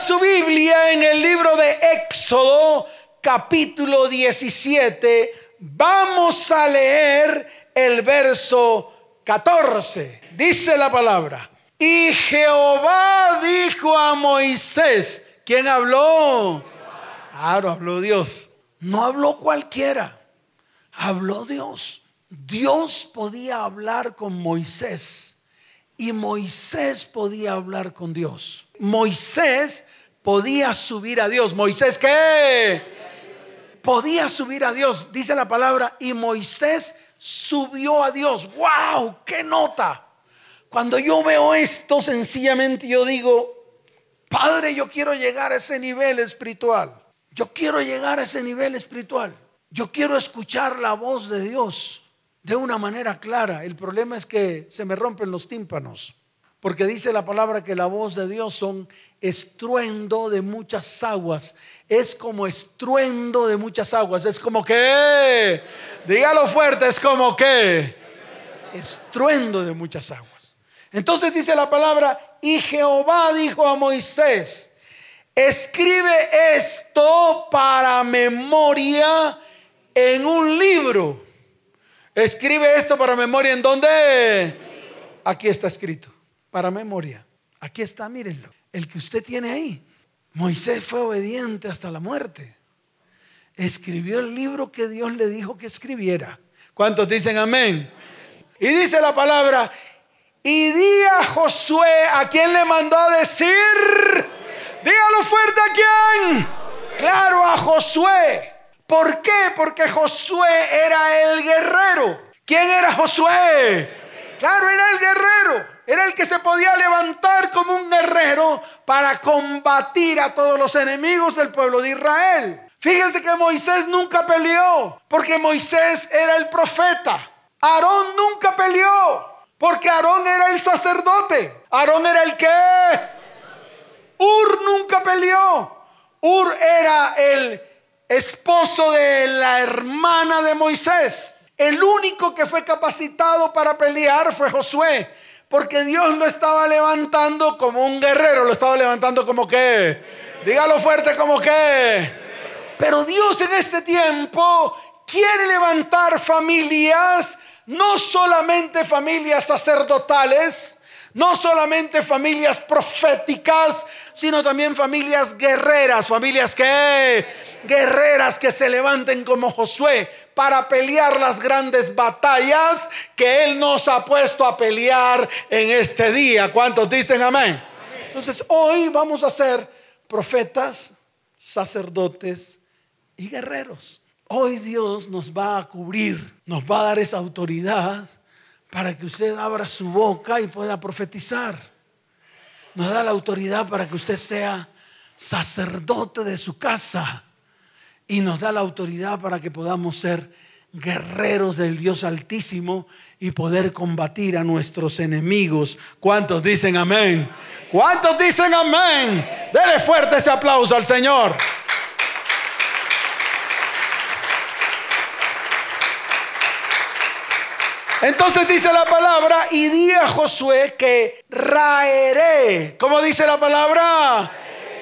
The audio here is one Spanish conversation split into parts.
su Biblia en el libro de Éxodo, capítulo 17, vamos a leer el verso 14. Dice la palabra. Y Jehová dijo a Moisés, ¿quién habló? Claro, habló Dios. No habló cualquiera, habló Dios. Dios podía hablar con Moisés y Moisés podía hablar con Dios. Moisés podía subir a Dios. Moisés, ¿qué? Podía subir a Dios, dice la palabra, y Moisés subió a Dios. ¡Wow! ¡Qué nota! Cuando yo veo esto, sencillamente yo digo, Padre, yo quiero llegar a ese nivel espiritual. Yo quiero llegar a ese nivel espiritual. Yo quiero escuchar la voz de Dios de una manera clara. El problema es que se me rompen los tímpanos. Porque dice la palabra que la voz de Dios son estruendo de muchas aguas. Es como estruendo de muchas aguas. Es como que, dígalo fuerte, es como que estruendo de muchas aguas. Entonces dice la palabra, y Jehová dijo a Moisés, escribe esto para memoria en un libro. Escribe esto para memoria en dónde? Aquí está escrito para memoria. Aquí está, mírenlo. El que usted tiene ahí. Moisés fue obediente hasta la muerte. Escribió el libro que Dios le dijo que escribiera. ¿Cuántos dicen amén? Y dice la palabra, y di a Josué, ¿a quién le mandó a decir? Dígalo fuerte a quién. Claro, a Josué. ¿Por qué? Porque Josué era el guerrero. ¿Quién era Josué? Claro, era el guerrero. Era el que se podía levantar como un guerrero para combatir a todos los enemigos del pueblo de Israel. Fíjense que Moisés nunca peleó, porque Moisés era el profeta. Aarón nunca peleó, porque Aarón era el sacerdote. Aarón era el que. Ur nunca peleó. Ur era el esposo de la hermana de Moisés. El único que fue capacitado para pelear fue Josué. Porque Dios lo estaba levantando como un guerrero, lo estaba levantando como que, dígalo fuerte como que. Pero Dios en este tiempo quiere levantar familias, no solamente familias sacerdotales, no solamente familias proféticas, sino también familias guerreras, familias que guerreras que se levanten como Josué para pelear las grandes batallas que Él nos ha puesto a pelear en este día. ¿Cuántos dicen amén? Entonces hoy vamos a ser profetas, sacerdotes y guerreros. Hoy Dios nos va a cubrir, nos va a dar esa autoridad para que usted abra su boca y pueda profetizar. Nos da la autoridad para que usted sea sacerdote de su casa y nos da la autoridad para que podamos ser guerreros del Dios Altísimo y poder combatir a nuestros enemigos. ¿Cuántos dicen amén? ¿Cuántos dicen amén? Dele fuerte ese aplauso al Señor. Entonces dice la palabra, y di a Josué que raeré. ¿Cómo dice la palabra?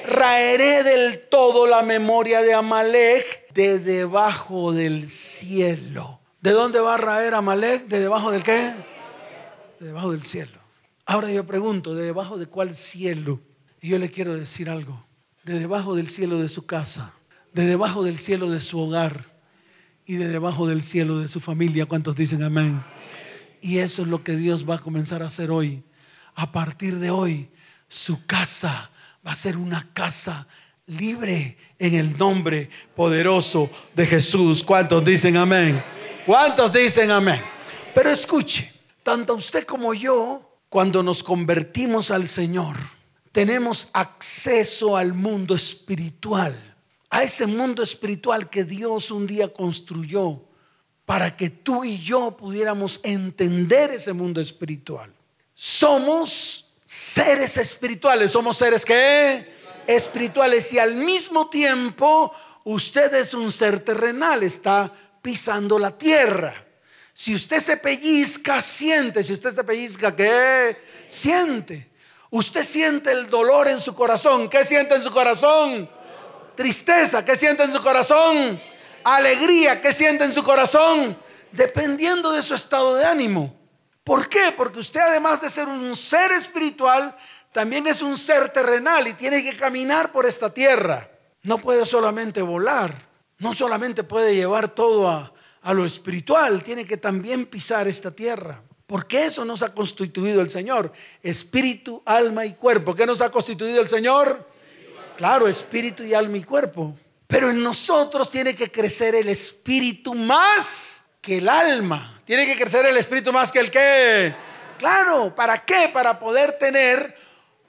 Raeré del todo la memoria de Amalek de debajo del cielo. ¿De dónde va a raer Amalek? ¿De debajo del qué? De debajo del cielo. Ahora yo pregunto, ¿de debajo de cuál cielo? Y yo le quiero decir algo. De debajo del cielo de su casa, de debajo del cielo de su hogar y de debajo del cielo de su familia. ¿Cuántos dicen amén? Y eso es lo que Dios va a comenzar a hacer hoy. A partir de hoy, su casa va a ser una casa libre en el nombre poderoso de Jesús. ¿Cuántos dicen amén? ¿Cuántos dicen amén? Pero escuche, tanto usted como yo, cuando nos convertimos al Señor, tenemos acceso al mundo espiritual, a ese mundo espiritual que Dios un día construyó para que tú y yo pudiéramos entender ese mundo espiritual. Somos seres espirituales, somos seres que espirituales y al mismo tiempo usted es un ser terrenal, está pisando la tierra. Si usted se pellizca, siente. Si usted se pellizca, ¿qué? Siente. Usted siente el dolor en su corazón. ¿Qué siente en su corazón? Tristeza. ¿Qué siente en su corazón? Alegría. ¿Qué siente en su corazón? Dependiendo de su estado de ánimo. ¿Por qué? Porque usted además de ser un ser espiritual, también es un ser terrenal y tiene que caminar por esta tierra. No puede solamente volar, no solamente puede llevar todo a, a lo espiritual, tiene que también pisar esta tierra. Porque eso nos ha constituido el Señor. Espíritu, alma y cuerpo. ¿Qué nos ha constituido el Señor? Claro, espíritu y alma y cuerpo. Pero en nosotros tiene que crecer el espíritu más que el alma. Tiene que crecer el espíritu más que el qué. Claro, ¿para qué? Para poder tener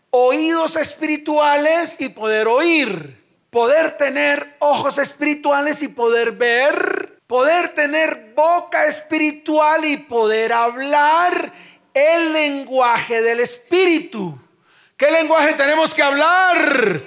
oídos espirituales y poder oír. Poder tener ojos espirituales y poder ver poder tener boca espiritual y poder hablar el lenguaje del espíritu. ¿Qué lenguaje tenemos que hablar?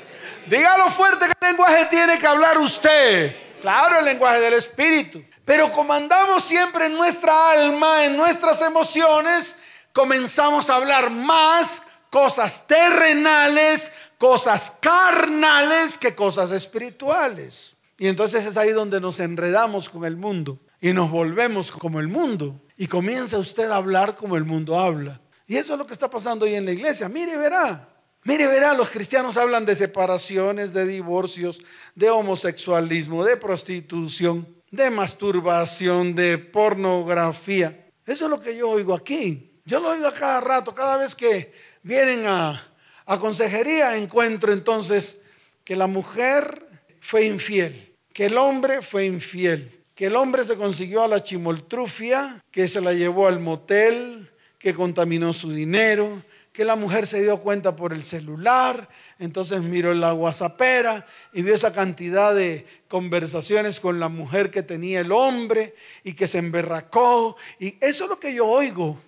Dígalo fuerte, ¿qué lenguaje tiene que hablar usted? Claro, el lenguaje del espíritu. Pero como andamos siempre en nuestra alma, en nuestras emociones, comenzamos a hablar más cosas terrenales, cosas carnales que cosas espirituales. Y entonces es ahí donde nos enredamos con el mundo y nos volvemos como el mundo. Y comienza usted a hablar como el mundo habla. Y eso es lo que está pasando hoy en la iglesia. Mire, verá. Mire, verá, los cristianos hablan de separaciones, de divorcios, de homosexualismo, de prostitución, de masturbación, de pornografía. Eso es lo que yo oigo aquí. Yo lo oigo a cada rato, cada vez que vienen a, a consejería encuentro entonces que la mujer fue infiel que el hombre fue infiel, que el hombre se consiguió a la chimoltrufia, que se la llevó al motel, que contaminó su dinero, que la mujer se dio cuenta por el celular, entonces miró la guasapera y vio esa cantidad de conversaciones con la mujer que tenía el hombre y que se emberracó. Y eso es lo que yo oigo.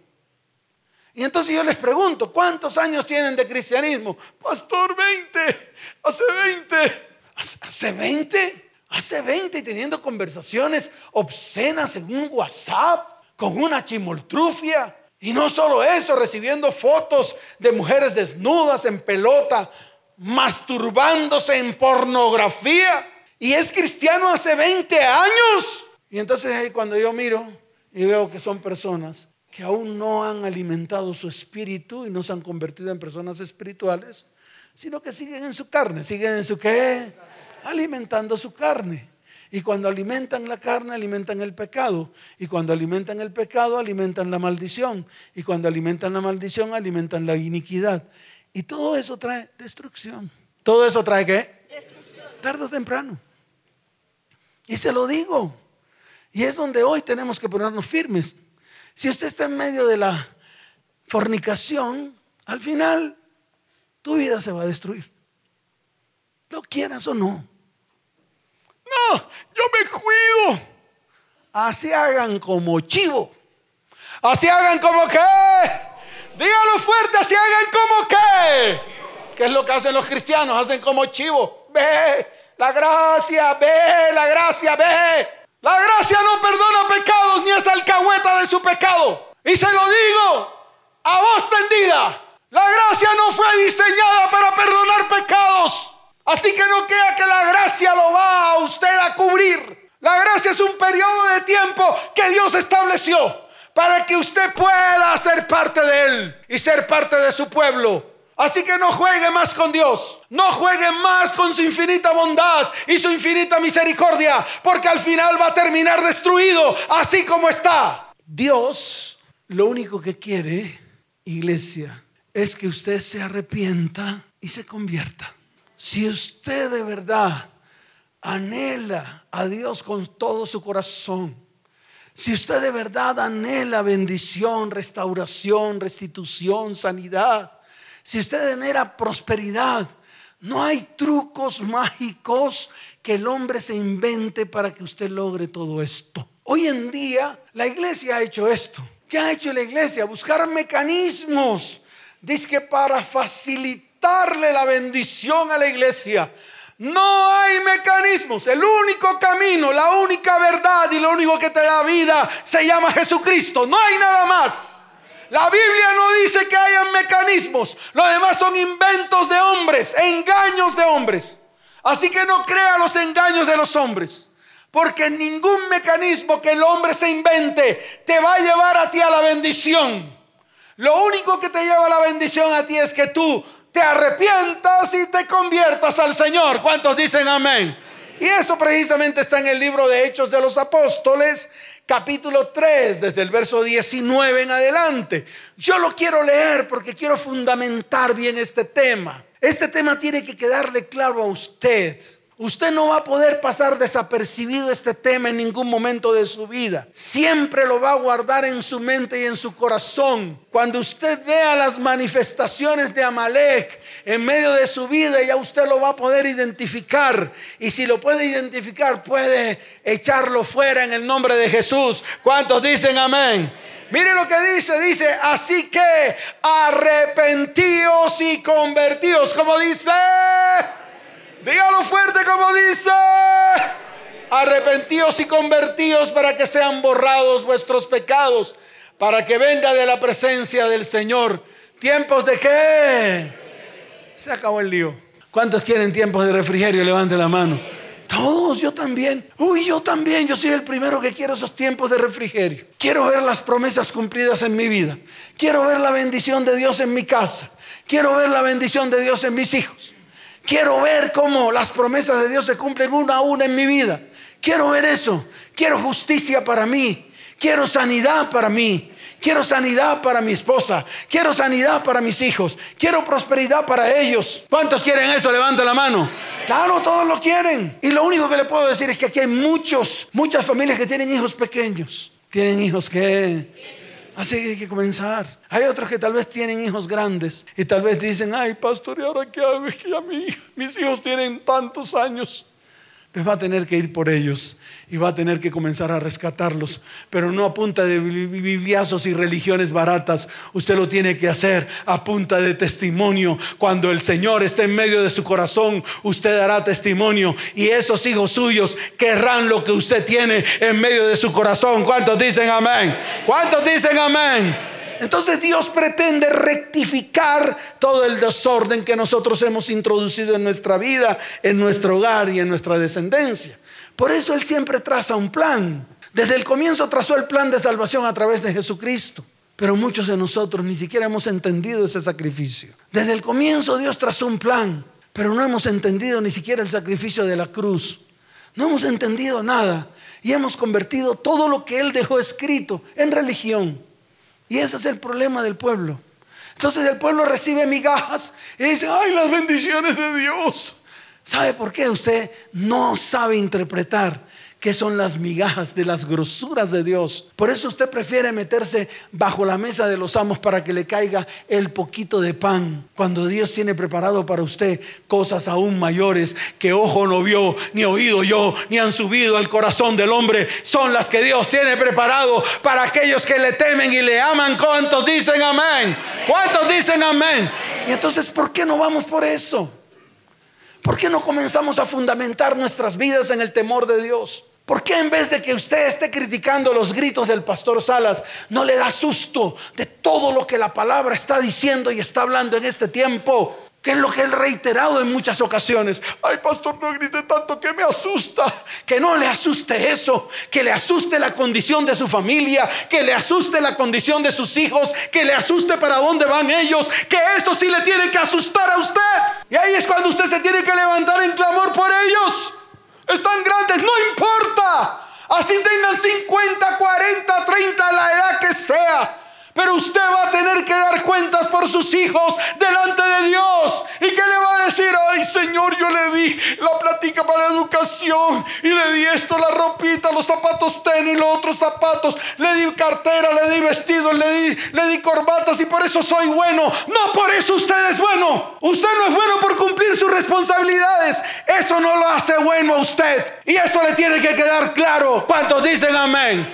Y entonces yo les pregunto, ¿cuántos años tienen de cristianismo? Pastor, 20, hace 20, hace 20. Hace 20 teniendo conversaciones obscenas en un WhatsApp con una chimoltrufia. Y no solo eso, recibiendo fotos de mujeres desnudas en pelota, masturbándose en pornografía. Y es cristiano hace 20 años. Y entonces ahí cuando yo miro y veo que son personas que aún no han alimentado su espíritu y no se han convertido en personas espirituales, sino que siguen en su carne, siguen en su qué? alimentando su carne. Y cuando alimentan la carne, alimentan el pecado. Y cuando alimentan el pecado, alimentan la maldición. Y cuando alimentan la maldición, alimentan la iniquidad. Y todo eso trae destrucción. ¿Todo eso trae qué? Destrucción. Tarde o temprano. Y se lo digo. Y es donde hoy tenemos que ponernos firmes. Si usted está en medio de la fornicación, al final tu vida se va a destruir. Lo quieras o no yo me cuido. Así hagan como chivo. Así hagan como que. Dígalo fuerte, así hagan como que. ¿Qué es lo que hacen los cristianos? Hacen como chivo. Ve, la gracia, ve, la gracia, ve. La gracia no perdona pecados ni es alcahueta de su pecado. Y se lo digo a voz tendida. La gracia no fue diseñada para perdonar pecados. Así que no queda que la gracia lo va a usted a cubrir. La gracia es un periodo de tiempo que Dios estableció para que usted pueda ser parte de Él y ser parte de su pueblo. Así que no juegue más con Dios, no juegue más con su infinita bondad y su infinita misericordia, porque al final va a terminar destruido así como está. Dios lo único que quiere, iglesia, es que usted se arrepienta y se convierta. Si usted de verdad anhela a Dios con todo su corazón, si usted de verdad anhela bendición, restauración, restitución, sanidad, si usted anhela prosperidad, no hay trucos mágicos que el hombre se invente para que usted logre todo esto. Hoy en día la iglesia ha hecho esto. ¿Qué ha hecho la iglesia? Buscar mecanismos, dice que para facilitar darle la bendición a la iglesia. No hay mecanismos. El único camino, la única verdad y lo único que te da vida se llama Jesucristo. No hay nada más. La Biblia no dice que hayan mecanismos. Lo demás son inventos de hombres, engaños de hombres. Así que no crea los engaños de los hombres. Porque ningún mecanismo que el hombre se invente te va a llevar a ti a la bendición. Lo único que te lleva a la bendición a ti es que tú te arrepientas y te conviertas al Señor. ¿Cuántos dicen amén? Y eso precisamente está en el libro de Hechos de los Apóstoles, capítulo 3, desde el verso 19 en adelante. Yo lo quiero leer porque quiero fundamentar bien este tema. Este tema tiene que quedarle claro a usted. Usted no va a poder pasar desapercibido este tema en ningún momento de su vida. Siempre lo va a guardar en su mente y en su corazón. Cuando usted vea las manifestaciones de Amalek en medio de su vida, ya usted lo va a poder identificar. Y si lo puede identificar, puede echarlo fuera en el nombre de Jesús. ¿Cuántos dicen amén? Mire lo que dice, dice, así que arrepentíos y convertíos, como dice... Dígalo fuerte como dice. Arrepentíos y convertíos para que sean borrados vuestros pecados, para que venga de la presencia del Señor. ¿Tiempos de qué? Se acabó el lío. ¿Cuántos quieren tiempos de refrigerio? Levante la mano. Todos, yo también. Uy, yo también. Yo soy el primero que quiero esos tiempos de refrigerio. Quiero ver las promesas cumplidas en mi vida. Quiero ver la bendición de Dios en mi casa. Quiero ver la bendición de Dios en mis hijos. Quiero ver cómo las promesas de Dios se cumplen una a una en mi vida. Quiero ver eso. Quiero justicia para mí. Quiero sanidad para mí. Quiero sanidad para mi esposa. Quiero sanidad para mis hijos. Quiero prosperidad para ellos. ¿Cuántos quieren eso? Levanta la mano. Claro, todos lo quieren. Y lo único que le puedo decir es que aquí hay muchos, muchas familias que tienen hijos pequeños. Tienen hijos que Así que hay que comenzar. Hay otros que tal vez tienen hijos grandes y tal vez dicen, ay, pastor, ¿y ahora qué hago? Es que ya mis hijos tienen tantos años pues va a tener que ir por ellos y va a tener que comenzar a rescatarlos, pero no a punta de bibliazos y religiones baratas. Usted lo tiene que hacer a punta de testimonio. Cuando el Señor esté en medio de su corazón, usted dará testimonio y esos hijos suyos querrán lo que usted tiene en medio de su corazón. ¿Cuántos dicen amén? ¿Cuántos dicen amén? Entonces Dios pretende rectificar todo el desorden que nosotros hemos introducido en nuestra vida, en nuestro hogar y en nuestra descendencia. Por eso Él siempre traza un plan. Desde el comienzo trazó el plan de salvación a través de Jesucristo. Pero muchos de nosotros ni siquiera hemos entendido ese sacrificio. Desde el comienzo Dios trazó un plan, pero no hemos entendido ni siquiera el sacrificio de la cruz. No hemos entendido nada y hemos convertido todo lo que Él dejó escrito en religión. Y ese es el problema del pueblo. Entonces el pueblo recibe migajas y dice, ay, las bendiciones de Dios. ¿Sabe por qué? Usted no sabe interpretar que son las migajas de las grosuras de Dios. Por eso usted prefiere meterse bajo la mesa de los amos para que le caiga el poquito de pan, cuando Dios tiene preparado para usted cosas aún mayores que ojo no vio, ni oído yo, ni han subido al corazón del hombre. Son las que Dios tiene preparado para aquellos que le temen y le aman. ¿Cuántos dicen amén? ¿Cuántos dicen amén? Y entonces, ¿por qué no vamos por eso? ¿Por qué no comenzamos a fundamentar nuestras vidas en el temor de Dios? ¿Por qué en vez de que usted esté criticando los gritos del pastor Salas, no le da susto de todo lo que la palabra está diciendo y está hablando en este tiempo? Que es lo que él reiterado en muchas ocasiones. Ay, pastor, no grite tanto que me asusta. Que no le asuste eso. Que le asuste la condición de su familia. Que le asuste la condición de sus hijos. Que le asuste para dónde van ellos. Que eso sí le tiene que asustar a usted. Y ahí es cuando usted se tiene que levantar en clamor por ellos. Están grandes, no importa. Así tengan 50, 40, 30, la edad que sea. Pero usted va a tener que dar cuentas por sus hijos delante de Dios. ¿Y qué le va a decir? Ay, Señor, yo le di la plática para la educación. Y le di esto, la ropita, los zapatos tenis, los otros zapatos. Le di cartera, le di vestido, le di, le di corbatas y por eso soy bueno. No por eso usted es bueno. Usted no es bueno por cumplir sus responsabilidades. Eso no lo hace bueno a usted. Y eso le tiene que quedar claro. ¿Cuántos dicen amén?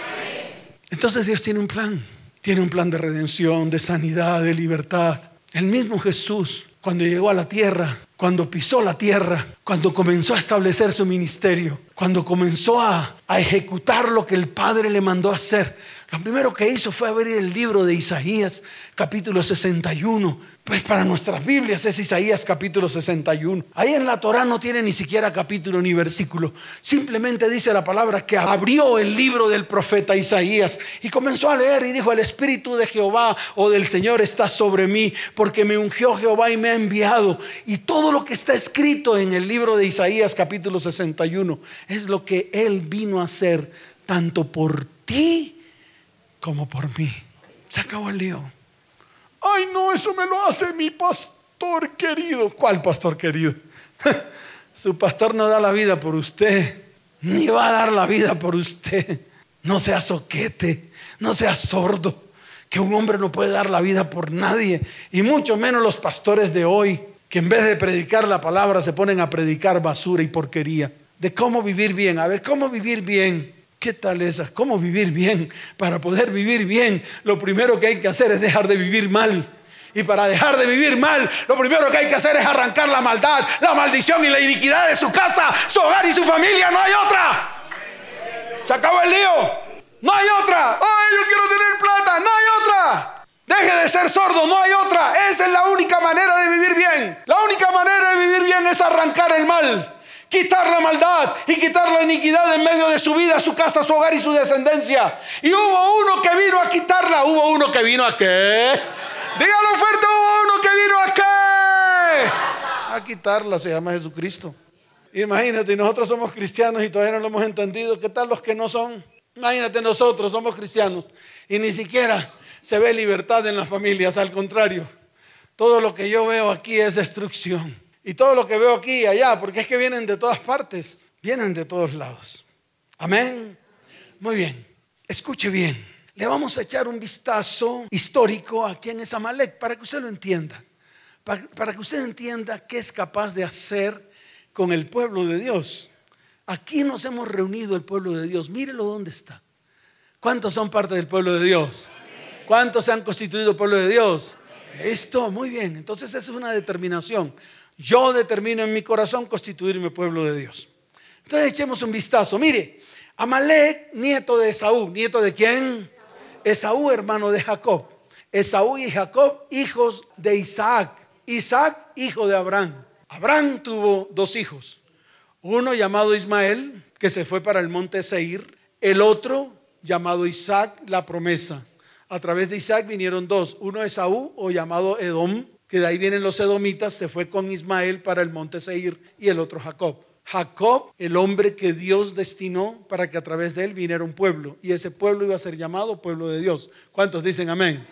Entonces Dios tiene un plan. Tiene un plan de redención, de sanidad, de libertad. El mismo Jesús, cuando llegó a la tierra, cuando pisó la tierra, cuando comenzó a establecer su ministerio, cuando comenzó a, ejecutar lo que el Padre le mandó hacer, Lo primero que hizo fue abrir el libro de Isaías, capítulo 61. Pues para nuestras Biblias es Isaías capítulo 61. Ahí en la Torah no tiene ni siquiera capítulo ni versículo. Simplemente dice la palabra que abrió el libro del profeta Isaías y comenzó a leer y dijo, el Espíritu de Jehová o del Señor está sobre mí porque me ungió Jehová y me ha enviado. Y todo lo que está escrito en el libro de Isaías capítulo 61 es lo que Él vino a hacer tanto por ti como por mí. Se acabó el lío. Ay, no, eso me lo hace mi pastor querido. ¿Cuál pastor querido? Su pastor no da la vida por usted, ni va a dar la vida por usted. No sea soquete, no sea sordo, que un hombre no puede dar la vida por nadie, y mucho menos los pastores de hoy, que en vez de predicar la palabra se ponen a predicar basura y porquería. De cómo vivir bien. A ver, ¿cómo vivir bien? ¿Qué tal esas? ¿Cómo vivir bien? Para poder vivir bien, lo primero que hay que hacer es dejar de vivir mal. Y para dejar de vivir mal, lo primero que hay que hacer es arrancar la maldad, la maldición y la iniquidad de su casa, su hogar y su familia. No hay otra. Se acabó el lío. No hay otra. Ay, yo quiero tener plata. No hay otra. Deje de ser sordo, no hay otra. Esa es la única manera de vivir bien. La única manera de vivir bien es arrancar el mal quitar la maldad y quitar la iniquidad en medio de su vida, su casa, su hogar y su descendencia. Y hubo uno que vino a quitarla. Hubo uno que vino a qué? Dígalo fuerte, hubo uno que vino a qué? A quitarla, se llama Jesucristo. Imagínate, nosotros somos cristianos y todavía no lo hemos entendido. ¿Qué tal los que no son? Imagínate, nosotros somos cristianos y ni siquiera se ve libertad en las familias, al contrario. Todo lo que yo veo aquí es destrucción. Y todo lo que veo aquí y allá, porque es que vienen de todas partes, vienen de todos lados. Amén. Muy bien, escuche bien. Le vamos a echar un vistazo histórico a quién es Amalek para que usted lo entienda. Para, que usted entienda qué es capaz de hacer con el pueblo de Dios. Aquí nos hemos reunido el pueblo de Dios. Mírelo dónde está. ¿Cuántos son parte del pueblo de Dios? ¿Cuántos se han constituido pueblo de Dios? Esto, muy bien. Entonces esa es una determinación. Yo determino en mi corazón constituirme pueblo de Dios. Entonces echemos un vistazo. Mire, Amalek, nieto de Esaú. ¿Nieto de quién? Esaú, hermano de Jacob. Esaú y Jacob, hijos de Isaac. Isaac, hijo de Abraham. Abraham tuvo dos hijos. Uno llamado Ismael, que se fue para el monte Seir. El otro llamado Isaac, la promesa. A través de Isaac vinieron dos. Uno Esaú, o llamado Edom, que de ahí vienen los edomitas, se fue con Ismael para el monte Seir y el otro Jacob. Jacob, el hombre que Dios destinó para que a través de él viniera un pueblo y ese pueblo iba a ser llamado pueblo de Dios. ¿Cuántos dicen amén?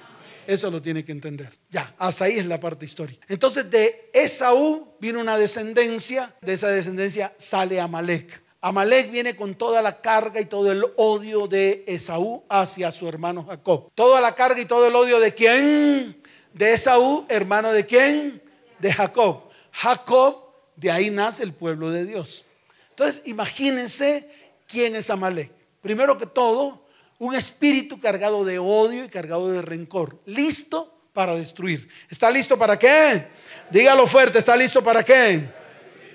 Eso lo tiene que entender. Ya, hasta ahí es la parte histórica. Entonces de Esaú vino una descendencia, de esa descendencia sale Amalek. Amalek viene con toda la carga y todo el odio de Esaú hacia su hermano Jacob. Toda la carga y todo el odio de quién? De Esaú, hermano de quién? De Jacob. Jacob, de ahí nace el pueblo de Dios. Entonces, imagínense quién es Amalek. Primero que todo, un espíritu cargado de odio y cargado de rencor, listo para destruir. ¿Está listo para qué? Dígalo fuerte, ¿está listo para qué?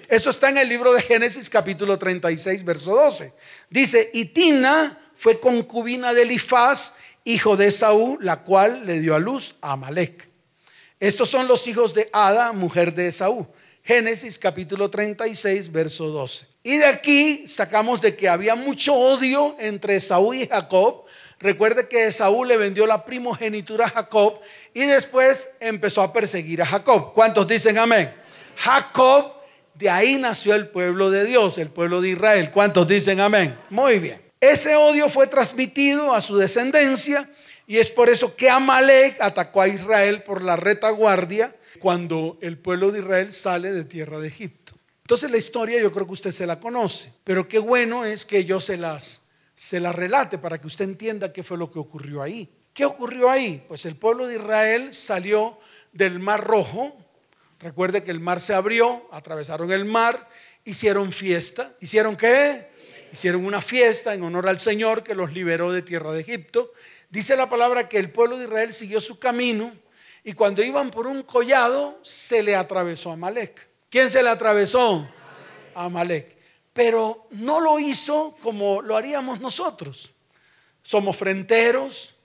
Eso está en el libro de Génesis capítulo 36, verso 12. Dice, y Tina fue concubina de Elifaz, hijo de Esaú, la cual le dio a luz a Amalek. Estos son los hijos de Ada, mujer de Esaú. Génesis capítulo 36, verso 12. Y de aquí sacamos de que había mucho odio entre Esaú y Jacob. Recuerde que Esaú le vendió la primogenitura a Jacob y después empezó a perseguir a Jacob. ¿Cuántos dicen amén? Jacob, de ahí nació el pueblo de Dios, el pueblo de Israel. ¿Cuántos dicen amén? Muy bien. Ese odio fue transmitido a su descendencia y es por eso que Amalek atacó a Israel por la retaguardia cuando el pueblo de Israel sale de tierra de Egipto. Entonces la historia yo creo que usted se la conoce, pero qué bueno es que yo se las se la relate para que usted entienda qué fue lo que ocurrió ahí. ¿Qué ocurrió ahí? Pues el pueblo de Israel salió del Mar Rojo. Recuerde que el mar se abrió, atravesaron el mar, hicieron fiesta. ¿Hicieron qué? Hicieron una fiesta en honor al Señor que los liberó de tierra de Egipto Dice la palabra que el pueblo de Israel siguió su camino y cuando iban por un collado se le atravesó a Amalek. ¿Quién se le atravesó? Amalek. Pero no lo hizo como lo haríamos nosotros. somos fronteros,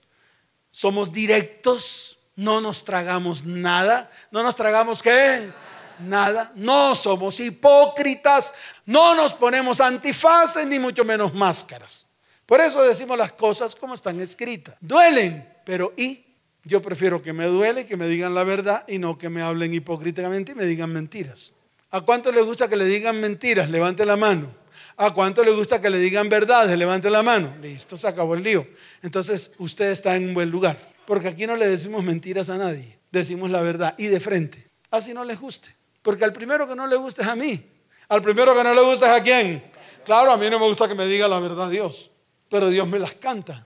somos directos, no nos tragamos nada, no nos tragamos qué? Nada, no somos hipócritas, no nos ponemos antifaces ni mucho menos máscaras. Por eso decimos las cosas como están escritas. Duelen, pero ¿y? Yo prefiero que me duele, que me digan la verdad y no que me hablen hipócritamente y me digan mentiras. ¿A cuánto le gusta que le digan mentiras? Levante la mano. ¿A cuánto le gusta que le digan verdades? Levante la mano. Listo, se acabó el lío. Entonces usted está en un buen lugar. Porque aquí no le decimos mentiras a nadie. Decimos la verdad y de frente. Así no les guste. Porque al primero que no le gusta es a mí. Al primero que no le gusta es a quién. Claro, a mí no me gusta que me diga la verdad Dios pero Dios me las canta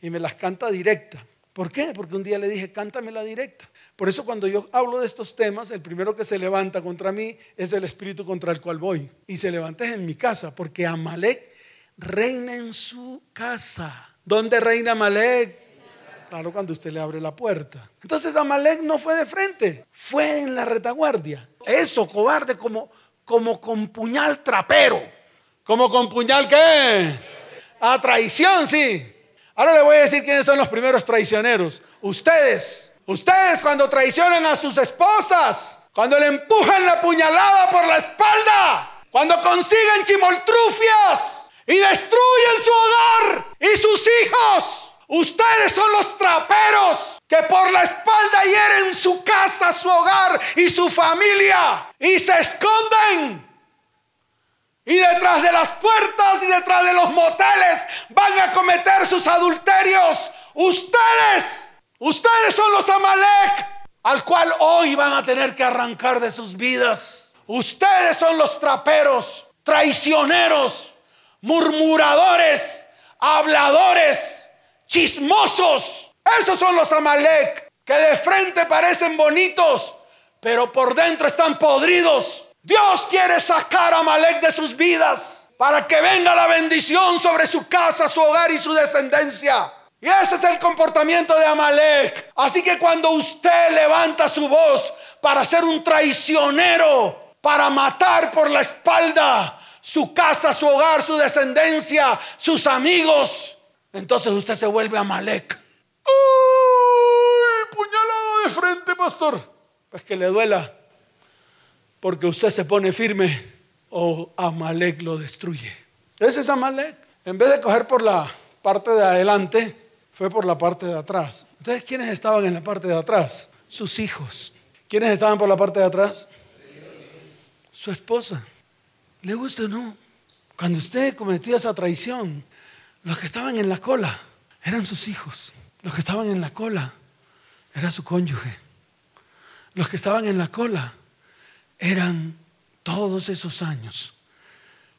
y me las canta directa. ¿Por qué? Porque un día le dije, cántamela directa. Por eso cuando yo hablo de estos temas, el primero que se levanta contra mí es el espíritu contra el cual voy. Y se levanta en mi casa, porque Amalek reina en su casa. ¿Dónde reina Amalek? Claro, cuando usted le abre la puerta. Entonces Amalek no fue de frente, fue en la retaguardia. Eso, cobarde, como, como con puñal trapero. ¿Como con puñal qué? A traición, sí. Ahora le voy a decir quiénes son los primeros traicioneros. Ustedes. Ustedes cuando traicionan a sus esposas. Cuando le empujan la puñalada por la espalda. Cuando consiguen chimoltrufias y destruyen su hogar y sus hijos. Ustedes son los traperos que por la espalda hieren su casa, su hogar y su familia y se esconden y detrás de las puertas y detrás de los moteles van a cometer sus adulterios. Ustedes, ustedes son los Amalek al cual hoy van a tener que arrancar de sus vidas. Ustedes son los traperos, traicioneros, murmuradores, habladores, chismosos. Esos son los Amalek que de frente parecen bonitos, pero por dentro están podridos. Dios quiere sacar a Malek de sus vidas para que venga la bendición sobre su casa, su hogar y su descendencia. Y ese es el comportamiento de Amalek. Así que cuando usted levanta su voz para ser un traicionero, para matar por la espalda su casa, su hogar, su descendencia, sus amigos, entonces usted se vuelve Amalek. ¡Uy! Puñalado de frente, pastor. Pues que le duela porque usted se pone firme o Amalek lo destruye. Ese es Amalek. En vez de coger por la parte de adelante, fue por la parte de atrás. Entonces, ¿quiénes estaban en la parte de atrás? Sus hijos. ¿Quiénes estaban por la parte de atrás? Su esposa. ¿Le gusta o no? Cuando usted cometió esa traición, los que estaban en la cola eran sus hijos. Los que estaban en la cola era su cónyuge. Los que estaban en la cola eran todos esos años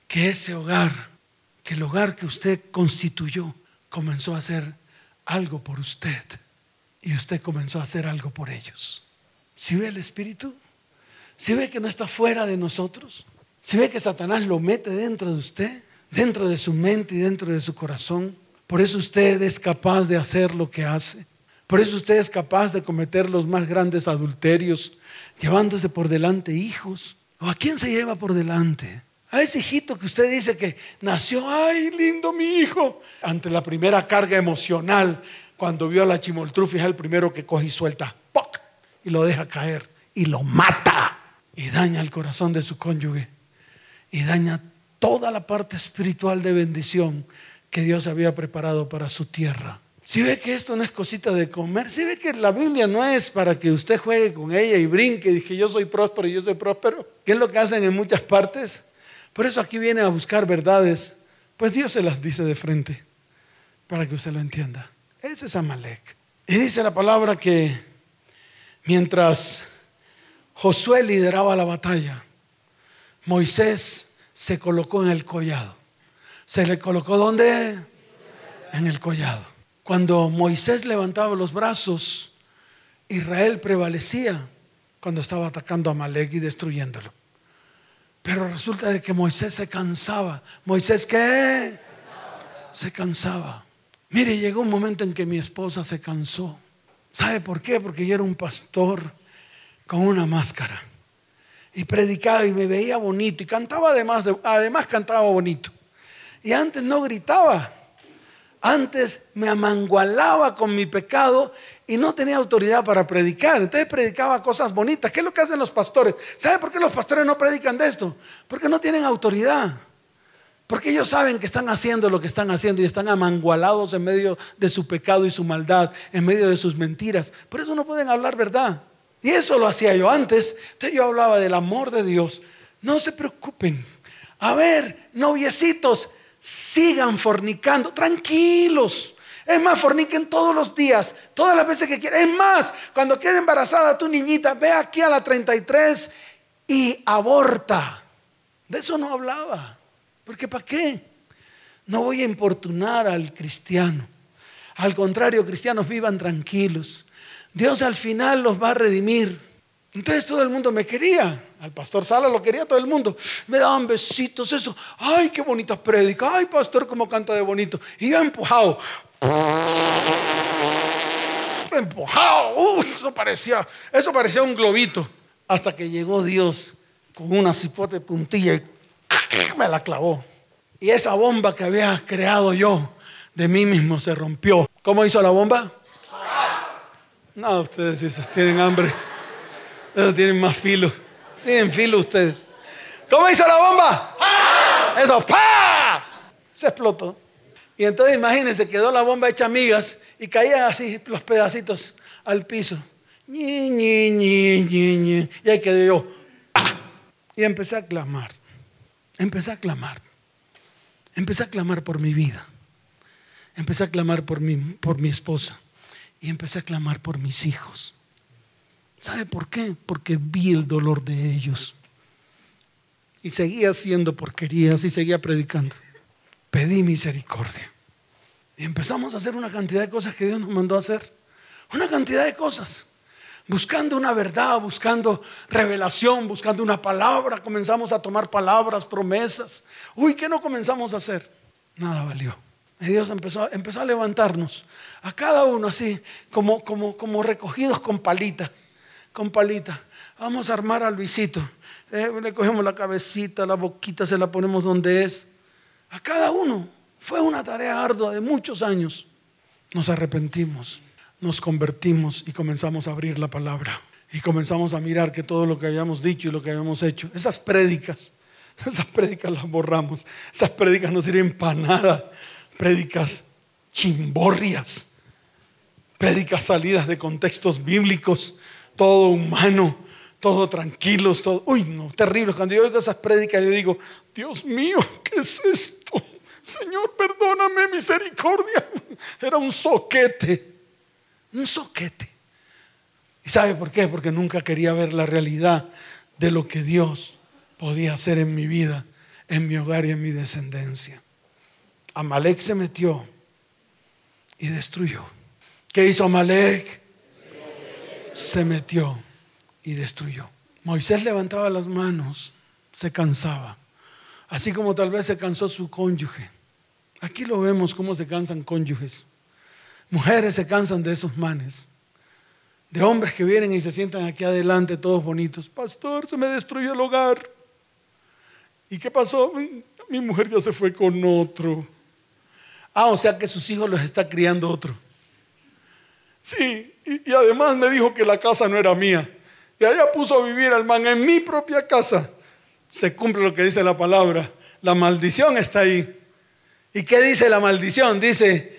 que ese hogar, que el hogar que usted constituyó, comenzó a hacer algo por usted y usted comenzó a hacer algo por ellos. ¿Si ve el Espíritu? ¿Si ve que no está fuera de nosotros? ¿Si ve que Satanás lo mete dentro de usted, dentro de su mente y dentro de su corazón? Por eso usted es capaz de hacer lo que hace. Por eso usted es capaz de cometer los más grandes adulterios, llevándose por delante hijos. ¿O a quién se lleva por delante? A ese hijito que usted dice que nació, ay, lindo mi hijo. Ante la primera carga emocional, cuando vio a la chimoltrufia, es el primero que coge y suelta, ¡poc! y lo deja caer y lo mata. Y daña el corazón de su cónyuge. Y daña toda la parte espiritual de bendición que Dios había preparado para su tierra. Si ve que esto no es cosita de comer, si ve que la Biblia no es para que usted juegue con ella y brinque y dije yo soy próspero y yo soy próspero, ¿qué es lo que hacen en muchas partes? Por eso aquí viene a buscar verdades, pues Dios se las dice de frente, para que usted lo entienda. Ese es Amalek. Y dice la palabra que mientras Josué lideraba la batalla, Moisés se colocó en el collado. ¿Se le colocó dónde? En el collado. Cuando Moisés levantaba los brazos, Israel prevalecía cuando estaba atacando a Malek y destruyéndolo. Pero resulta de que Moisés se cansaba. ¿Moisés qué? Se cansaba. Mire, llegó un momento en que mi esposa se cansó. ¿Sabe por qué? Porque yo era un pastor con una máscara. Y predicaba y me veía bonito. Y cantaba además, además cantaba bonito. Y antes no gritaba. antes me amangualaba con mi pecado y no tenía autoridad para predicar. Entonces predicaba cosas bonitas. ¿Qué es lo que hacen los pastores? ¿Sabe por qué los pastores no predican de esto? Porque no tienen autoridad. Porque ellos saben que están haciendo lo que están haciendo y están amangualados en medio de su pecado y su maldad, en medio de sus mentiras. Por eso no pueden hablar verdad. Y eso lo hacía yo antes. Entonces yo hablaba del amor de Dios. No se preocupen. A ver, noviecitos, sigan fornicando, tranquilos. Es más, forniquen todos los días, todas las veces que quieran. Es más, cuando quede embarazada tu niñita, ve aquí a la 33 y aborta. De eso no hablaba. Porque ¿para qué? No voy a importunar al cristiano. Al contrario, cristianos vivan tranquilos. Dios al final los va a redimir. Entonces todo el mundo me quería. Al pastor Sala lo quería todo el mundo. Me daban besitos, eso. Ay, qué bonita prédica. Ay, pastor, cómo canta de bonito. Y yo empujado. Empujado. eso parecía, eso parecía un globito. Hasta que llegó Dios con una cipote puntilla y me la clavó. Y esa bomba que había creado yo de mí mismo se rompió. ¿Cómo hizo la bomba? No, ustedes si tienen hambre, ustedes tienen más filo. Tienen filo ustedes. ¿Cómo hizo la bomba? Eso, ¡pa! Se explotó. Y entonces imagínense, quedó la bomba hecha amigas y caían así los pedacitos al piso. Ñi, ñi, ñi, y ahí quedé yo. Y empecé a clamar. Empecé a clamar. Empecé a clamar por mi vida. Empecé a clamar por mi, por mi esposa. Y empecé a clamar por mis hijos. ¿Sabe por qué? Porque vi el dolor de ellos. Y seguía haciendo porquerías y seguía predicando. Pedí misericordia. Y empezamos a hacer una cantidad de cosas que Dios nos mandó a hacer. Una cantidad de cosas. Buscando una verdad, buscando revelación, buscando una palabra. Comenzamos a tomar palabras, promesas. Uy, ¿qué no comenzamos a hacer? Nada valió. Y Dios empezó, a levantarnos. A cada uno así, como recogidos con palita con palita. Vamos a armar a Luisito. Eh, le cogemos la cabecita, la boquita, se la ponemos donde es. A cada uno. Fue una tarea ardua de muchos años. Nos arrepentimos, nos convertimos y comenzamos a abrir la palabra. Y comenzamos a mirar que todo lo que habíamos dicho y lo que habíamos hecho, esas prédicas, esas prédicas las borramos. Esas prédicas no sirven para nada. Prédicas chimborrias. Prédicas salidas de contextos bíblicos todo humano, todo tranquilos, todo, uy, no, terrible. Cuando yo oigo esas prédicas, yo digo, Dios mío, ¿qué es esto? Señor, perdóname, misericordia. Era un soquete, un soquete. ¿Y sabe por qué? Porque nunca quería ver la realidad de lo que Dios podía hacer en mi vida, en mi hogar y en mi descendencia. Amalek se metió y destruyó. ¿Qué hizo Amalek? se metió y destruyó. Moisés levantaba las manos, se cansaba, así como tal vez se cansó su cónyuge. Aquí lo vemos cómo se cansan cónyuges. Mujeres se cansan de esos manes, de hombres que vienen y se sientan aquí adelante todos bonitos. Pastor, se me destruyó el hogar. ¿Y qué pasó? Mi mujer ya se fue con otro. Ah, o sea que sus hijos los está criando otro. Sí, y, además me dijo que la casa no era mía. Y allá puso a vivir al man en mi propia casa. Se cumple lo que dice la palabra. La maldición está ahí. ¿Y qué dice la maldición? Dice,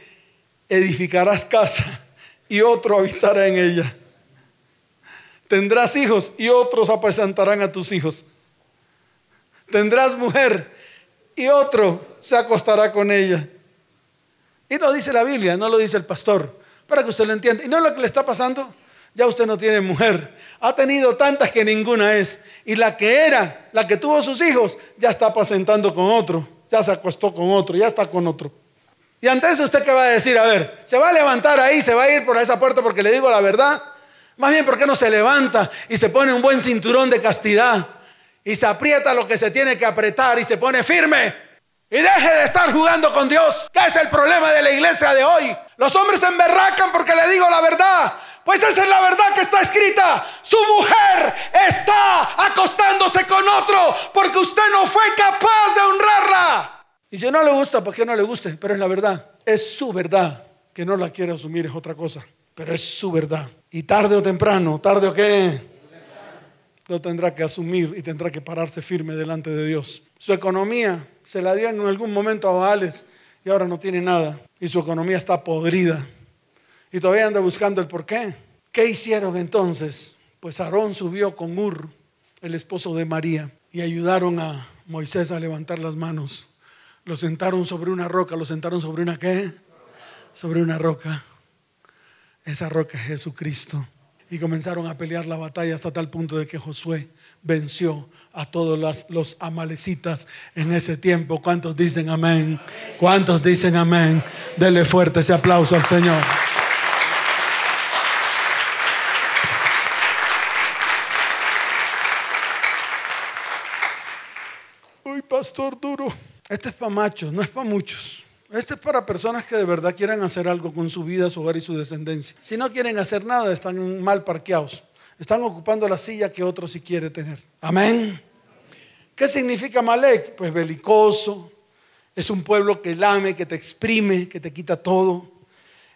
edificarás casa y otro habitará en ella. Tendrás hijos y otros apacentarán a tus hijos. Tendrás mujer y otro se acostará con ella. Y lo dice la Biblia, no lo dice el pastor para que usted lo entienda. ¿Y no es lo que le está pasando? Ya usted no tiene mujer. Ha tenido tantas que ninguna es. Y la que era, la que tuvo sus hijos, ya está apacentando con otro. Ya se acostó con otro, ya está con otro. Y ante eso usted qué va a decir, a ver, se va a levantar ahí, se va a ir por esa puerta porque le digo la verdad. Más bien, ¿por qué no se levanta y se pone un buen cinturón de castidad? Y se aprieta lo que se tiene que apretar y se pone firme. Y deje de estar jugando con Dios. ¿Qué es el problema de la iglesia de hoy? Los hombres se emberracan porque le digo la verdad. Pues esa es la verdad que está escrita. Su mujer está acostándose con otro porque usted no fue capaz de honrarla. Y si no le gusta, ¿por qué no le guste? Pero es la verdad. Es su verdad. Que no la quiere asumir es otra cosa. Pero es su verdad. Y tarde o temprano, tarde o qué, lo tendrá que asumir y tendrá que pararse firme delante de Dios. Su economía se la dio en algún momento a Baales y ahora no tiene nada. Y su economía está podrida. Y todavía anda buscando el por qué. ¿Qué hicieron entonces? Pues Aarón subió con Ur, el esposo de María, y ayudaron a Moisés a levantar las manos. Lo sentaron sobre una roca, lo sentaron sobre una qué? Sobre una roca. Esa roca es Jesucristo. Y comenzaron a pelear la batalla hasta tal punto de que Josué venció a todos los, los amalecitas en ese tiempo. ¿Cuántos dicen amén? ¿Cuántos dicen amén? Dele fuerte ese aplauso al Señor. Uy, pastor duro. Este es para machos, no es para muchos. Este es para personas que de verdad quieren hacer algo con su vida, su hogar y su descendencia. Si no quieren hacer nada, están mal parqueados. Están ocupando la silla que otro sí quiere tener. Amén. ¿Qué significa Malek? Pues belicoso. Es un pueblo que lame, que te exprime, que te quita todo.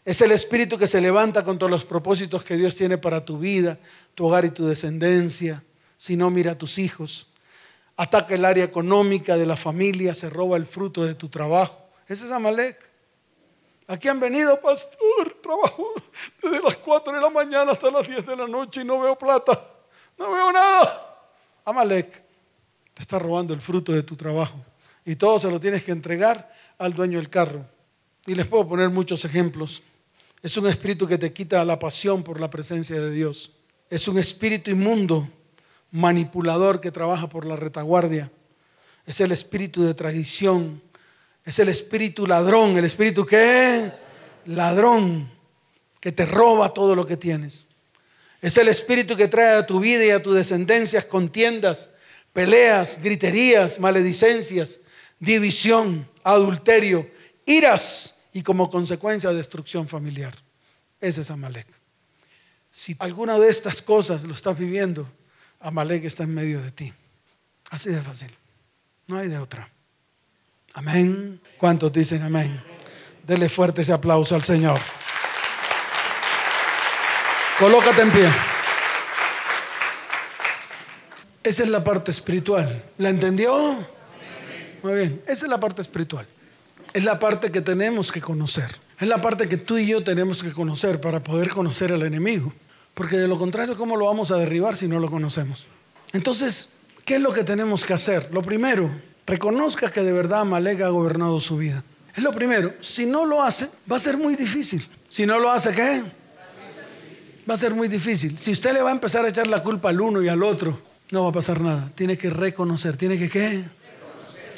Es el espíritu que se levanta contra los propósitos que Dios tiene para tu vida, tu hogar y tu descendencia. Si no, mira a tus hijos. Ataca el área económica de la familia, se roba el fruto de tu trabajo. Ese es Amalek. Aquí han venido, pastor, trabajo desde las 4 de la mañana hasta las 10 de la noche y no veo plata, no veo nada. Amalek te está robando el fruto de tu trabajo y todo se lo tienes que entregar al dueño del carro. Y les puedo poner muchos ejemplos. Es un espíritu que te quita la pasión por la presencia de Dios. Es un espíritu inmundo, manipulador que trabaja por la retaguardia. Es el espíritu de traición, es el espíritu ladrón, el espíritu que ladrón, que te roba todo lo que tienes. Es el espíritu que trae a tu vida y a tus descendencias contiendas, peleas, griterías, maledicencias, división, adulterio, iras y como consecuencia destrucción familiar. Ese es Amalek. Si alguna de estas cosas lo estás viviendo, Amalek está en medio de ti. Así de fácil. No hay de otra. Amén. ¿Cuántos dicen amén? Dele fuerte ese aplauso al Señor. Colócate en pie. Esa es la parte espiritual. ¿La entendió? Muy bien. Esa es la parte espiritual. Es la parte que tenemos que conocer. Es la parte que tú y yo tenemos que conocer para poder conocer al enemigo. Porque de lo contrario, ¿cómo lo vamos a derribar si no lo conocemos? Entonces, ¿qué es lo que tenemos que hacer? Lo primero reconozca que de verdad Amalek ha gobernado su vida. Es lo primero. Si no lo hace, va a ser muy difícil. Si no lo hace, ¿qué? Va a ser muy difícil. Si usted le va a empezar a echar la culpa al uno y al otro, no va a pasar nada. Tiene que reconocer. ¿Tiene que qué?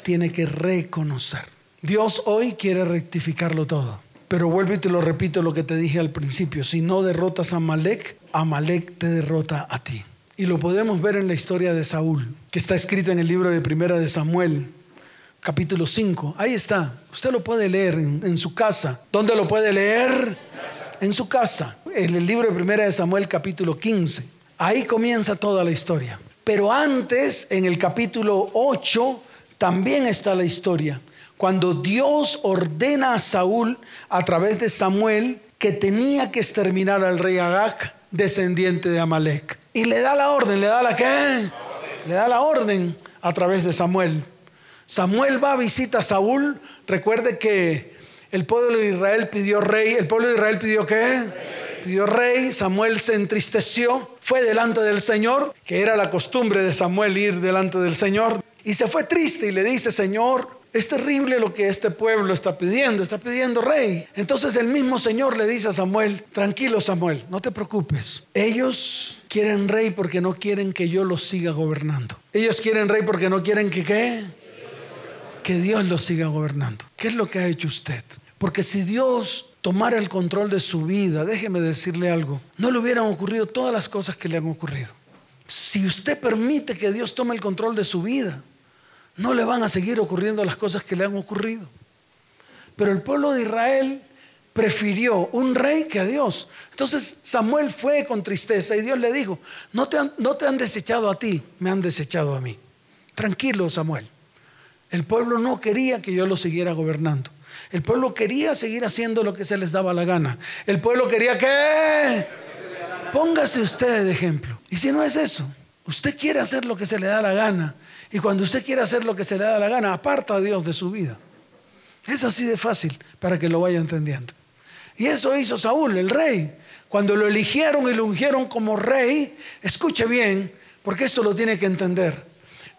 Tiene que reconocer. Dios hoy quiere rectificarlo todo. Pero vuelvo y te lo repito lo que te dije al principio. Si no derrotas a Amalek, Amalek te derrota a ti. Y lo podemos ver en la historia de Saúl, que está escrita en el libro de Primera de Samuel, capítulo 5. Ahí está. Usted lo puede leer en, su casa. ¿Dónde lo puede leer? En su casa. En el libro de Primera de Samuel, capítulo 15. Ahí comienza toda la historia. Pero antes, en el capítulo 8, también está la historia. Cuando Dios ordena a Saúl a través de Samuel que tenía que exterminar al rey Agag, descendiente de Amalek. Y le da la orden, le da la qué? Le da la orden a través de Samuel. Samuel va a visitar a Saúl. Recuerde que el pueblo de Israel pidió rey. ¿El pueblo de Israel pidió qué? Pidió rey. Samuel se entristeció. Fue delante del Señor, que era la costumbre de Samuel ir delante del Señor. Y se fue triste y le dice, Señor, es terrible lo que este pueblo está pidiendo, está pidiendo rey. Entonces el mismo Señor le dice a Samuel, tranquilo Samuel, no te preocupes. Ellos quieren rey porque no quieren que yo los siga gobernando. Ellos quieren rey porque no quieren que qué? Que Dios los siga gobernando. ¿Qué es lo que ha hecho usted? Porque si Dios tomara el control de su vida, déjeme decirle algo, no le hubieran ocurrido todas las cosas que le han ocurrido. Si usted permite que Dios tome el control de su vida, no le van a seguir ocurriendo las cosas que le han ocurrido. Pero el pueblo de Israel prefirió un rey que a Dios. Entonces Samuel fue con tristeza y Dios le dijo, no te han, no te han desechado a ti, me han desechado a mí. Tranquilo, Samuel. El pueblo no quería que yo lo siguiera gobernando. El pueblo quería seguir haciendo lo que se les daba la gana. El pueblo quería que... Póngase usted de ejemplo. Y si no es eso, usted quiere hacer lo que se le da la gana. Y cuando usted quiere hacer lo que se le da la gana, aparta a Dios de su vida. Es así de fácil para que lo vaya entendiendo. Y eso hizo Saúl, el rey. Cuando lo eligieron y lo ungieron como rey, escuche bien, porque esto lo tiene que entender.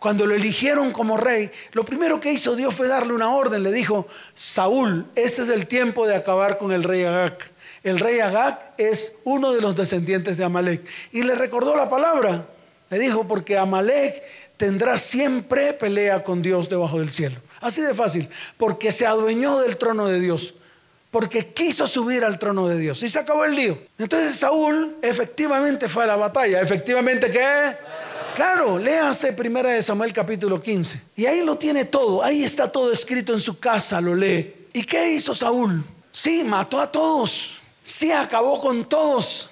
Cuando lo eligieron como rey, lo primero que hizo Dios fue darle una orden. Le dijo, Saúl, este es el tiempo de acabar con el rey Agag. El rey Agag es uno de los descendientes de Amalek. Y le recordó la palabra. Le dijo, porque Amalek tendrá siempre pelea con Dios debajo del cielo. Así de fácil, porque se adueñó del trono de Dios porque quiso subir al trono de Dios. Y se acabó el lío. Entonces Saúl efectivamente fue a la batalla. ¿Efectivamente qué? Claro, léase primera de Samuel capítulo 15. Y ahí lo tiene todo. Ahí está todo escrito en su casa, lo lee. ¿Y qué hizo Saúl? Sí, mató a todos. Sí, acabó con todos.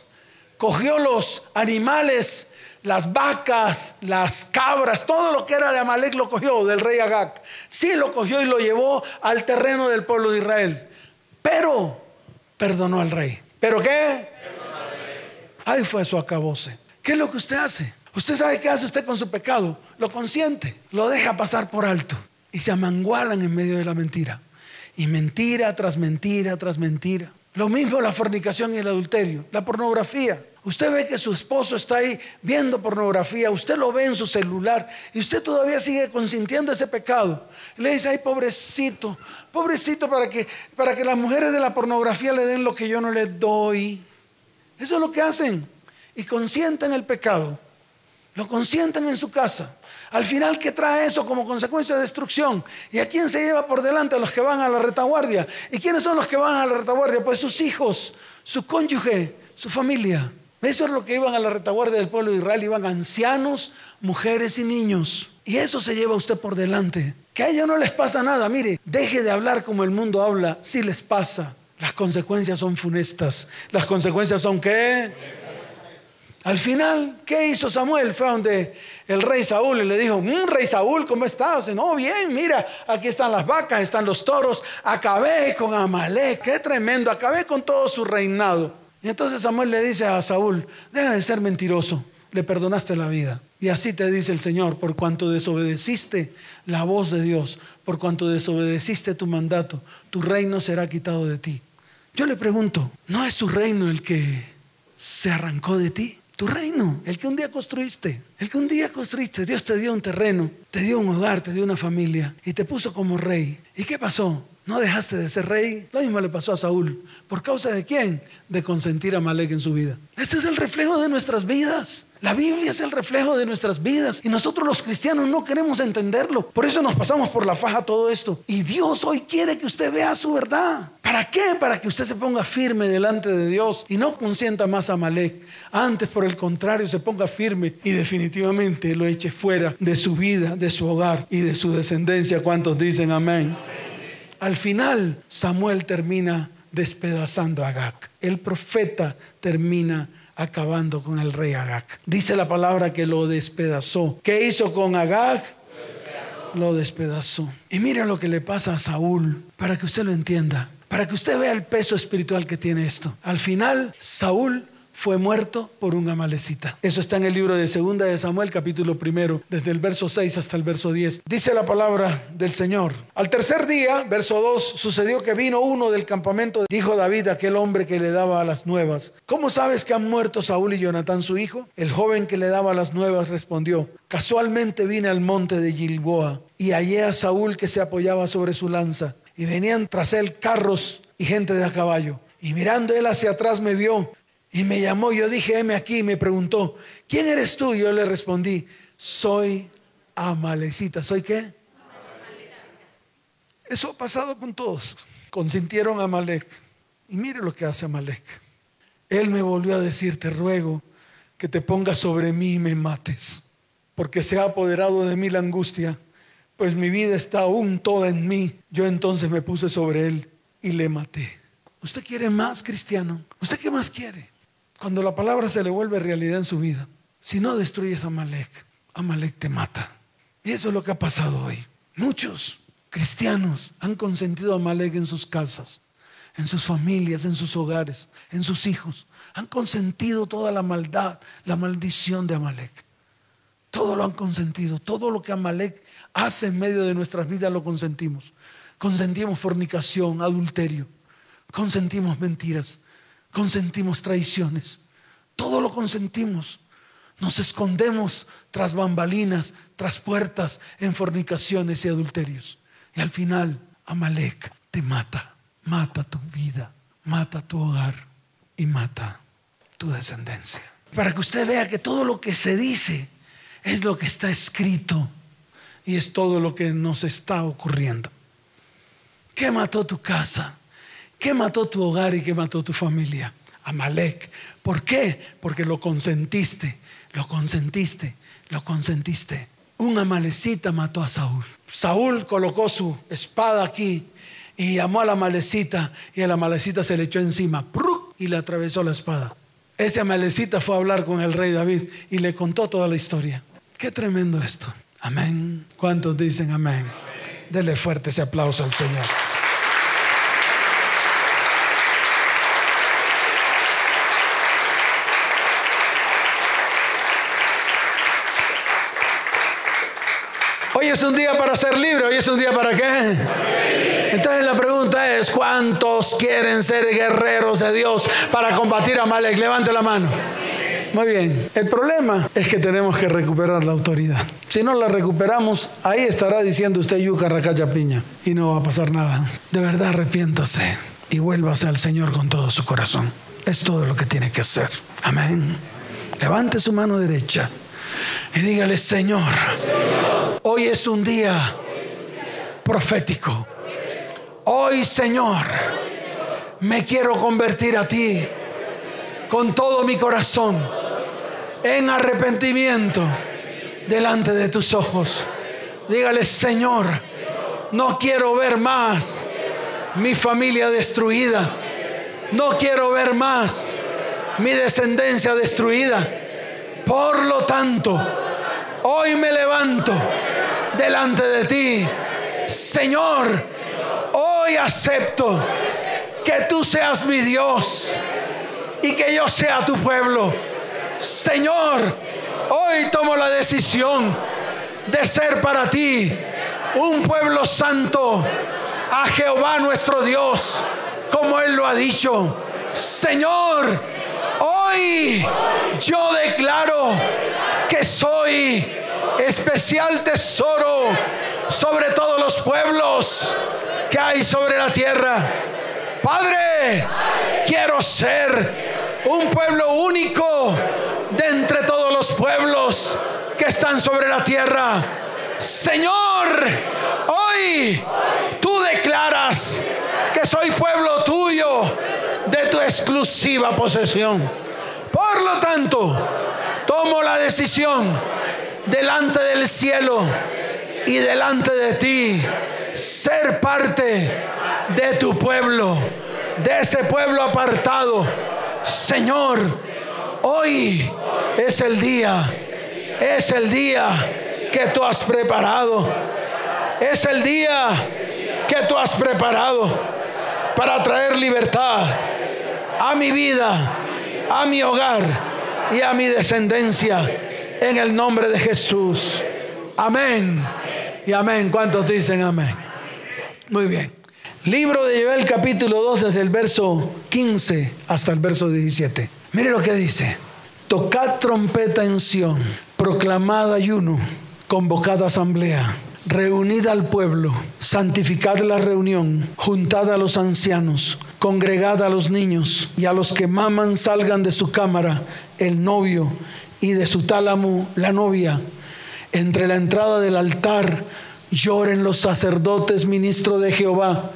Cogió los animales, las vacas, las cabras, todo lo que era de Amalek lo cogió del rey Agag. Sí, lo cogió y lo llevó al terreno del pueblo de Israel. Pero perdonó al rey. ¿Pero qué? Ahí fue su acabose. ¿Qué es lo que usted hace? Usted sabe qué hace usted con su pecado. Lo consiente, lo deja pasar por alto y se amangualan en medio de la mentira. Y mentira tras mentira tras mentira. Lo mismo la fornicación y el adulterio, la pornografía. Usted ve que su esposo está ahí viendo pornografía, usted lo ve en su celular y usted todavía sigue consintiendo ese pecado. Le dice, ay, pobrecito, pobrecito para que, para que las mujeres de la pornografía le den lo que yo no les doy. Eso es lo que hacen. Y consienten el pecado. Lo consienten en su casa. Al final, ¿qué trae eso como consecuencia de destrucción? ¿Y a quién se lleva por delante? A los que van a la retaguardia. ¿Y quiénes son los que van a la retaguardia? Pues sus hijos, su cónyuge, su familia. Eso es lo que iban a la retaguardia del pueblo de Israel. Iban ancianos, mujeres y niños. Y eso se lleva usted por delante. Que a ellos no les pasa nada. Mire, deje de hablar como el mundo habla. Si les pasa. Las consecuencias son funestas. Las consecuencias son qué? Al final, ¿qué hizo Samuel? Fue donde el rey Saúl y le dijo, mm, rey Saúl, ¿cómo estás? No, bien, mira, aquí están las vacas, están los toros. Acabé con Amalek, qué tremendo, acabé con todo su reinado. Y entonces Samuel le dice a Saúl, deja de ser mentiroso, le perdonaste la vida. Y así te dice el Señor, por cuanto desobedeciste la voz de Dios, por cuanto desobedeciste tu mandato, tu reino será quitado de ti. Yo le pregunto, ¿no es su reino el que se arrancó de ti? Tu reino, el que un día construiste, el que un día construiste, Dios te dio un terreno, te dio un hogar, te dio una familia y te puso como rey. ¿Y qué pasó? No dejaste de ser rey. Lo mismo le pasó a Saúl. ¿Por causa de quién? De consentir a Malek en su vida. Este es el reflejo de nuestras vidas. La Biblia es el reflejo de nuestras vidas y nosotros los cristianos no queremos entenderlo. Por eso nos pasamos por la faja todo esto. Y Dios hoy quiere que usted vea su verdad. ¿Para qué? Para que usted se ponga firme delante de Dios y no consienta más a Malek. Antes, por el contrario, se ponga firme y definitivamente lo eche fuera de su vida, de su hogar y de su descendencia. ¿Cuántos dicen amén? Al final, Samuel termina despedazando a Agag. El profeta termina acabando con el rey Agag. Dice la palabra que lo despedazó. ¿Qué hizo con Agag? Lo despedazó. Y mira lo que le pasa a Saúl, para que usted lo entienda, para que usted vea el peso espiritual que tiene esto. Al final, Saúl fue muerto por un amalecita. Eso está en el libro de Segunda de Samuel, capítulo primero, desde el verso 6 hasta el verso 10. Dice la palabra del Señor. Al tercer día, verso 2, sucedió que vino uno del campamento, dijo David, aquel hombre que le daba las nuevas. ¿Cómo sabes que han muerto Saúl y Jonatán su hijo? El joven que le daba las nuevas respondió, casualmente vine al monte de Gilboa y hallé a Saúl que se apoyaba sobre su lanza y venían tras él carros y gente de a caballo. Y mirando él hacia atrás me vio y me llamó, yo dije, heme aquí, y me preguntó, ¿quién eres tú? Y yo le respondí, soy Amalecita. ¿Soy qué? Eso ha pasado con todos. Consintieron a Amalek. Y mire lo que hace Amalek. Él me volvió a decir, te ruego que te pongas sobre mí y me mates, porque se ha apoderado de mí la angustia, pues mi vida está aún toda en mí. Yo entonces me puse sobre él y le maté. ¿Usted quiere más, cristiano? ¿Usted qué más quiere? Cuando la palabra se le vuelve realidad en su vida, si no destruyes a Amalek, Amalek te mata. Y eso es lo que ha pasado hoy. Muchos cristianos han consentido a Amalek en sus casas, en sus familias, en sus hogares, en sus hijos. Han consentido toda la maldad, la maldición de Amalek. Todo lo han consentido. Todo lo que Amalek hace en medio de nuestras vidas lo consentimos. Consentimos fornicación, adulterio. Consentimos mentiras. Consentimos traiciones. Todo lo consentimos. Nos escondemos tras bambalinas, tras puertas, en fornicaciones y adulterios. Y al final, Amalek te mata, mata tu vida, mata tu hogar y mata tu descendencia. Para que usted vea que todo lo que se dice es lo que está escrito y es todo lo que nos está ocurriendo. ¿Qué mató tu casa? ¿Qué mató tu hogar y qué mató tu familia? Amalek. ¿Por qué? Porque lo consentiste, lo consentiste, lo consentiste. Un amalecita mató a Saúl. Saúl colocó su espada aquí y llamó a la amalecita y la amalecita se le echó encima y le atravesó la espada. Ese amalecita fue a hablar con el rey David y le contó toda la historia. Qué tremendo esto. Amén. ¿Cuántos dicen amén? amén. Dele fuerte ese aplauso al Señor. Hoy es un día para ser libre, hoy es un día para qué. Entonces la pregunta es, ¿cuántos quieren ser guerreros de Dios para combatir a Malek? Levante la mano. Muy bien, el problema es que tenemos que recuperar la autoridad. Si no la recuperamos, ahí estará diciendo usted yuca, racaya, piña y no va a pasar nada. De verdad arrepiéntase y vuélvase al Señor con todo su corazón. Es todo lo que tiene que hacer. Amén. Levante su mano derecha y dígale, Señor, hoy es un día profético. Hoy, Señor, me quiero convertir a ti con todo mi corazón en arrepentimiento delante de tus ojos. Dígale, Señor, no quiero ver más mi familia destruida. No quiero ver más mi descendencia destruida. Por lo tanto, hoy me levanto delante de ti. Señor, hoy acepto que tú seas mi Dios y que yo sea tu pueblo. Señor, hoy tomo la decisión de ser para ti un pueblo santo a Jehová nuestro Dios, como Él lo ha dicho. Señor, Hoy yo declaro que soy especial tesoro sobre todos los pueblos que hay sobre la tierra. Padre, quiero ser un pueblo único de entre todos los pueblos que están sobre la tierra. Señor, hoy tú declaras que soy pueblo tuyo de tu exclusiva posesión. Por lo tanto, tomo la decisión delante del cielo y delante de ti ser parte de tu pueblo, de ese pueblo apartado. Señor, hoy es el día, es el día que tú has preparado. Es el día que tú has preparado para traer libertad a mi vida, a mi hogar y a mi descendencia en el nombre de Jesús. Amén. Y amén. ¿Cuántos dicen amén? Muy bien. Libro de Joel capítulo 2 desde el verso 15 hasta el verso 17. Mire lo que dice. Tocad trompeta en Sión, proclamad ayuno, convocad asamblea reunid al pueblo, santificad la reunión, juntad a los ancianos, congregad a los niños y a los que maman salgan de su cámara el novio y de su tálamo la novia. Entre la entrada del altar lloren los sacerdotes ministros de Jehová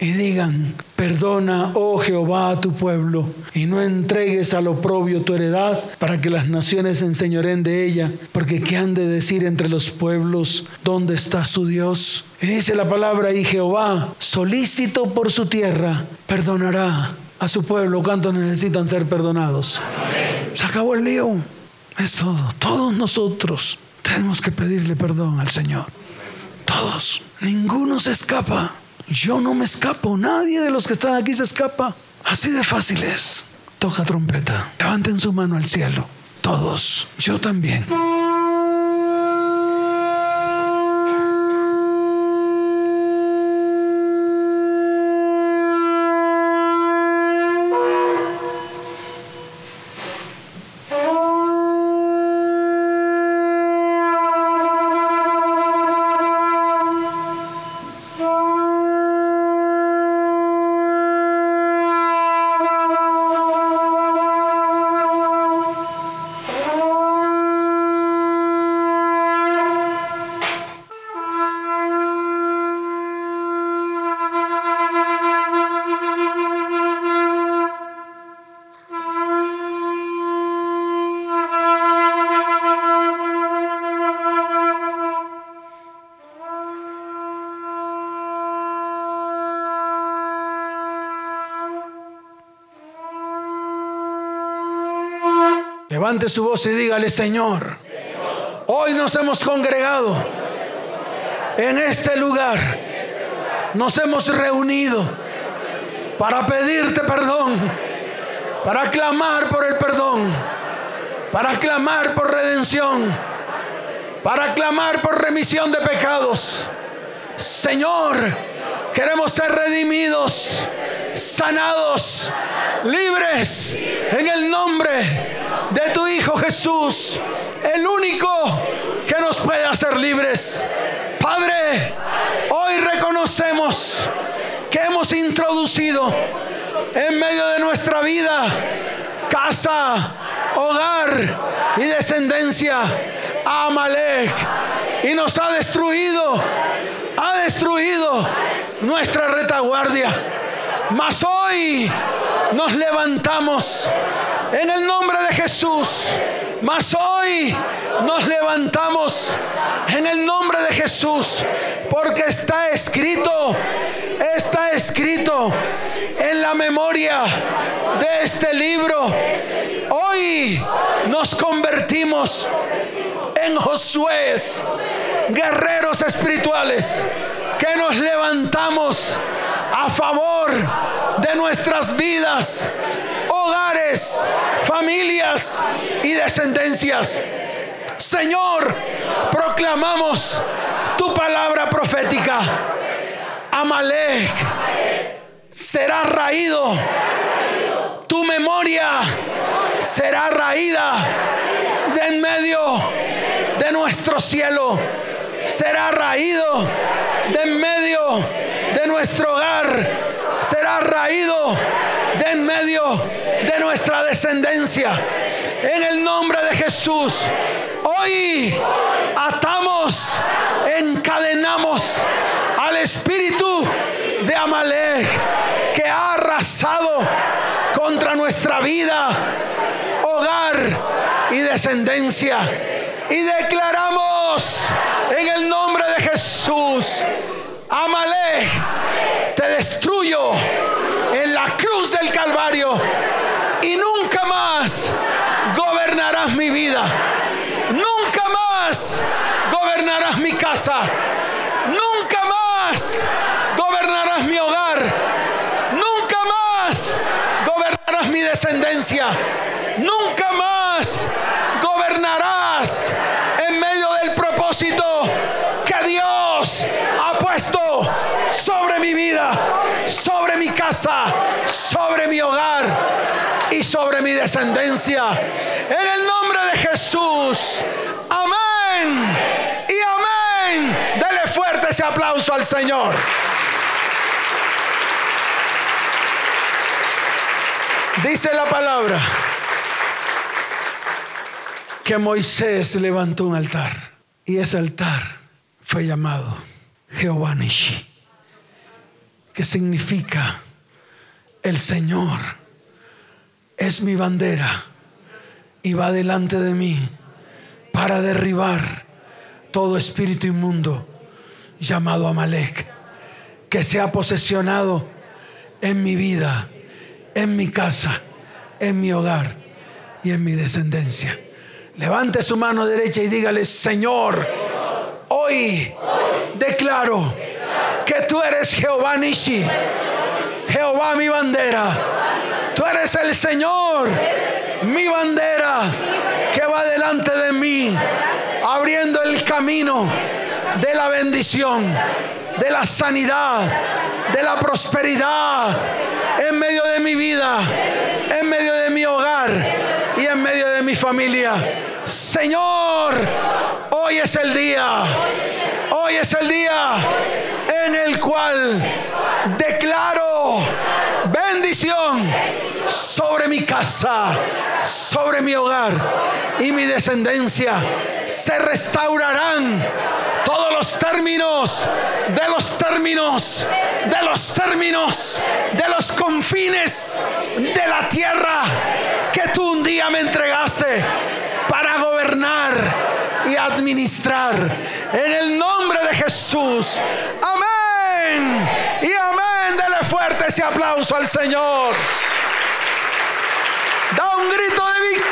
y digan, perdona, oh Jehová, a tu pueblo, y no entregues al oprobio tu heredad para que las naciones se enseñoren de ella, porque ¿qué han de decir entre los pueblos dónde está su Dios? Y dice la palabra, y Jehová, solícito por su tierra, perdonará a su pueblo. ¿Cuántos necesitan ser perdonados? Se acabó el lío. Es todo. Todos nosotros tenemos que pedirle perdón al Señor Todos. Ninguno se escapa. Yo no me escapo. Nadie de los que están aquí se escapa. Así de fácil es. Toca trompeta. Levanten su mano al cielo. Todos. Yo también. Levante su voz y dígale, Señor, hoy nos hemos congregado en este lugar. Nos hemos reunido para pedirte perdón, para clamar por el perdón, para clamar por redención, para clamar por remisión de pecados. Señor, queremos ser redimidos, sanados, libres en el nombre de tu Hijo Jesús, el único que nos puede hacer libres. Padre, hoy reconocemos que hemos introducido en medio de nuestra vida casa, hogar y descendencia a Amalek y nos ha destruido, ha destruido nuestra retaguardia. Mas hoy nos levantamos en el nombre de Jesús. Mas hoy nos levantamos en el nombre de Jesús, porque está escrito, está escrito en la memoria de este libro. Hoy nos convertimos en Josué, guerreros espirituales, que nos levantamos a favor de nuestras vidas familias y descendencias. Señor, proclamamos tu palabra profética. Amalek será raído. Tu memoria será raída de en medio de nuestro cielo. Será raído de en medio de nuestro hogar. Será raído medio de nuestra descendencia. En el nombre de Jesús, hoy atamos, encadenamos al espíritu de Amalek que ha arrasado contra nuestra vida, hogar y descendencia. Y declaramos en el nombre de Jesús, Amalek, te destruyo Calvario y nunca más gobernarás mi vida. Nunca más gobernarás mi casa. Nunca más gobernarás mi hogar. Nunca más gobernarás mi descendencia. Nunca más gobernarás en medio del propósito que Dios ha puesto sobre mi vida sobre mi casa, sobre mi hogar y sobre mi descendencia. En el nombre de Jesús. Amén. Y amén. Dele fuerte ese aplauso al Señor. Dice la palabra que Moisés levantó un altar y ese altar fue llamado Jehová Nishi que significa el Señor es mi bandera y va delante de mí para derribar todo espíritu inmundo llamado Amalek que se ha posesionado en mi vida, en mi casa, en mi hogar y en mi descendencia. Levante su mano derecha y dígale, Señor, hoy declaro que tú eres Jehová Nishi, Jehová mi bandera. Tú eres el Señor, mi bandera, que va delante de mí, abriendo el camino de la bendición, de la sanidad, de la prosperidad en medio de mi vida, en medio de mi hogar y en medio de mi familia. Señor, hoy es el día, hoy es el día el cual declaro bendición sobre mi casa, sobre mi hogar y mi descendencia. Se restaurarán todos los términos, de los términos, de los términos, de los confines de la tierra que tú un día me entregaste para gobernar y administrar. En el nombre de Jesús. Amén. Y amén. Dele fuerte ese aplauso al Señor. Da un grito de victoria.